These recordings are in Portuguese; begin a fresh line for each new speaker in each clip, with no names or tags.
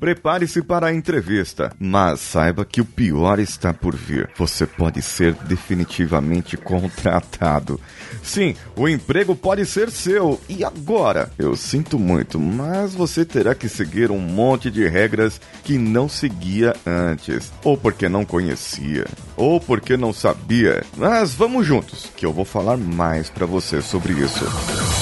Prepare-se para a entrevista, mas saiba que o pior está por vir. Você pode ser definitivamente contratado. Sim, o emprego pode ser seu. E agora? Eu sinto muito, mas você terá que seguir um monte de regras que não seguia antes, ou porque não conhecia, ou porque não sabia. Mas vamos juntos, que eu vou falar mais para você sobre isso.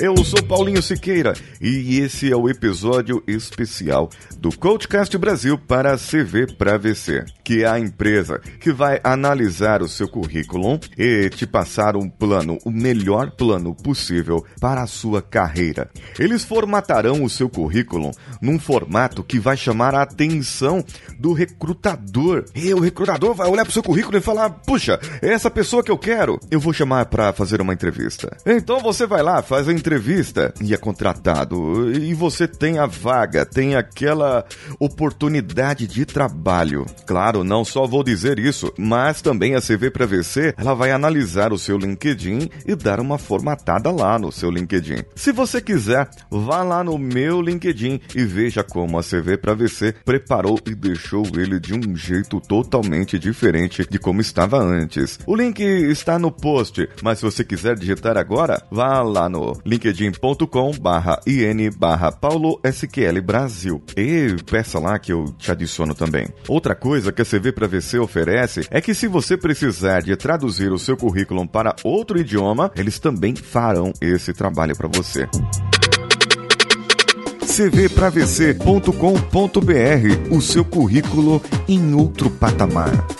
Eu sou Paulinho Siqueira e esse é o episódio especial do Coachcast Brasil para a CV para VC, que é a empresa que vai analisar o seu currículo e te passar um plano, o melhor plano possível para a sua carreira. Eles formatarão o seu currículo num formato que vai chamar a atenção do recrutador. E o recrutador vai olhar para o seu currículo e falar: "Puxa, é essa pessoa que eu quero. Eu vou chamar para fazer uma entrevista". Então você vai lá, faz a entrevista entrevista e é contratado. E você tem a vaga, tem aquela oportunidade de trabalho. Claro, não só vou dizer isso, mas também a CV para VC, ela vai analisar o seu LinkedIn e dar uma formatada lá no seu LinkedIn. Se você quiser, vá lá no meu LinkedIn e veja como a CV para VC preparou e deixou ele de um jeito totalmente diferente de como estava antes. O link está no post, mas se você quiser digitar agora, vá lá no LinkedIn linkedin.com barra in barra paulo sql Brasil. E peça lá que eu te adiciono também. Outra coisa que a CV para VC oferece é que se você precisar de traduzir o seu currículo para outro idioma, eles também farão esse trabalho para você cvpravc.com.br, o seu currículo em outro patamar.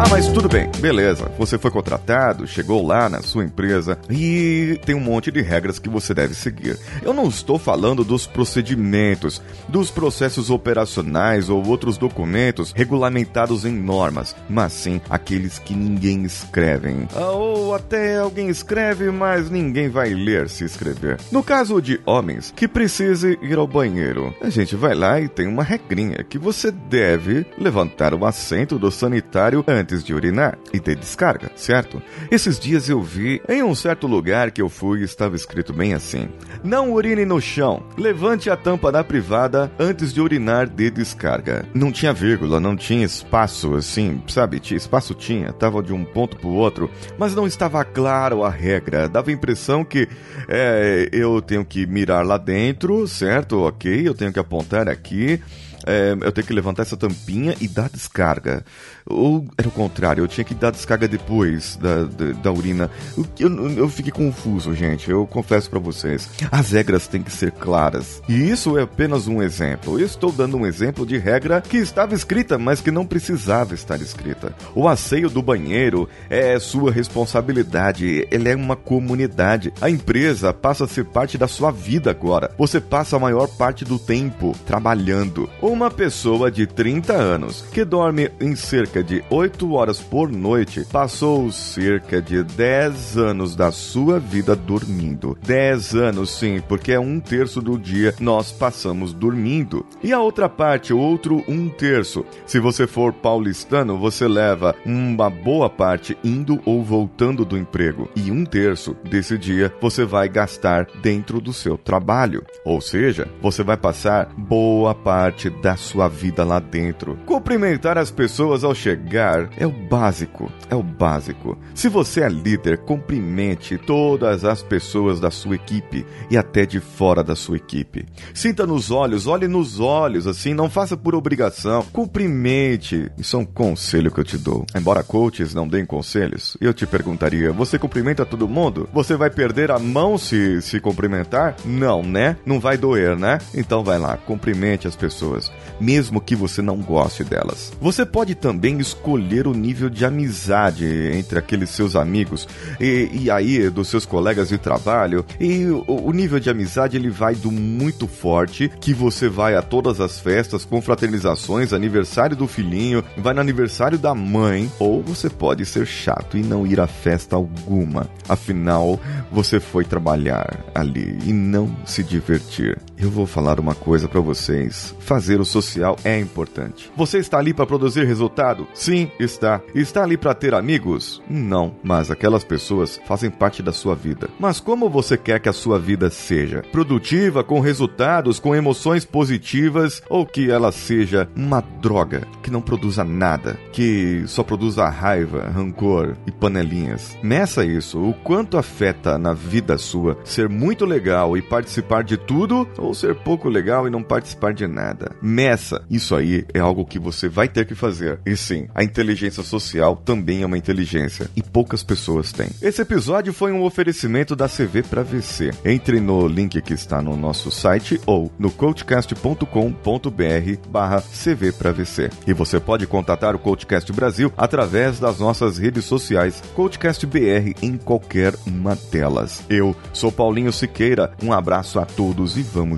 Ah, mas tudo bem, beleza. Você foi contratado, chegou lá na sua empresa e tem um monte de regras que você deve seguir. Eu não estou falando dos procedimentos, dos processos operacionais ou outros documentos regulamentados em normas, mas sim aqueles que ninguém escreve. Ah, ou até alguém escreve, mas ninguém vai ler se escrever. No caso de homens que precise ir ao banheiro, a gente vai lá e tem uma regrinha que você deve levantar o assento do sanitário antes antes de urinar e ter descarga, certo? Esses dias eu vi em um certo lugar que eu fui estava escrito bem assim: Não urine no chão, levante a tampa da privada antes de urinar de descarga. Não tinha vírgula, não tinha espaço assim, sabe? Espaço tinha, tava de um ponto pro outro, mas não estava claro a regra. Dava a impressão que é, eu tenho que mirar lá dentro, certo? Ok, eu tenho que apontar aqui. É, eu tenho que levantar essa tampinha e dar descarga. Ou era o contrário, eu tinha que dar descarga depois da, da, da urina. Eu, eu, fiquei confuso, gente. Eu confesso para vocês. As regras têm que ser claras. E isso é apenas um exemplo. Eu estou dando um exemplo de regra que estava escrita, mas que não precisava estar escrita. O asseio do banheiro é sua responsabilidade. Ele é uma comunidade. A empresa passa a ser parte da sua vida agora. Você passa a maior parte do tempo trabalhando. Uma pessoa de 30 anos que dorme em cerca de 8 horas por noite, passou cerca de 10 anos da sua vida dormindo. 10 anos, sim, porque é um terço do dia nós passamos dormindo. E a outra parte, outro um terço. Se você for paulistano, você leva uma boa parte indo ou voltando do emprego. E um terço desse dia você vai gastar dentro do seu trabalho. Ou seja, você vai passar boa parte da sua vida lá dentro. Cumprimentar as pessoas ao chegar é o básico, é o básico. Se você é líder, cumprimente todas as pessoas da sua equipe e até de fora da sua equipe. Sinta nos olhos, olhe nos olhos, assim, não faça por obrigação. Cumprimente. Isso é um conselho que eu te dou. Embora coaches não deem conselhos, eu te perguntaria: você cumprimenta todo mundo? Você vai perder a mão se se cumprimentar? Não, né? Não vai doer, né? Então vai lá, cumprimente as pessoas. Mesmo que você não goste delas. Você pode também escolher o nível de amizade entre aqueles seus amigos e, e aí dos seus colegas de trabalho. E o, o nível de amizade ele vai do muito forte, que você vai a todas as festas, confraternizações, aniversário do filhinho, vai no aniversário da mãe, ou você pode ser chato e não ir a festa alguma. Afinal, você foi trabalhar ali e não se divertir. Eu vou falar uma coisa para vocês. Fazer o social é importante. Você está ali para produzir resultado? Sim, está. Está ali para ter amigos? Não, mas aquelas pessoas fazem parte da sua vida. Mas como você quer que a sua vida seja? Produtiva, com resultados, com emoções positivas ou que ela seja uma droga que não produza nada, que só produza raiva, rancor e panelinhas? Meça isso, o quanto afeta na vida sua ser muito legal e participar de tudo ou ser pouco legal e não participar de nada. Meça. Isso aí é algo que você vai ter que fazer. E sim, a inteligência social também é uma inteligência e poucas pessoas têm. Esse episódio foi um oferecimento da CV para VC. Entre no link que está no nosso site ou no coachcast.com.br barra CV para VC. E você pode contatar o Coachcast Brasil através das nossas redes sociais, Coachcast BR em qualquer uma delas. Eu sou Paulinho Siqueira, um abraço a todos e vamos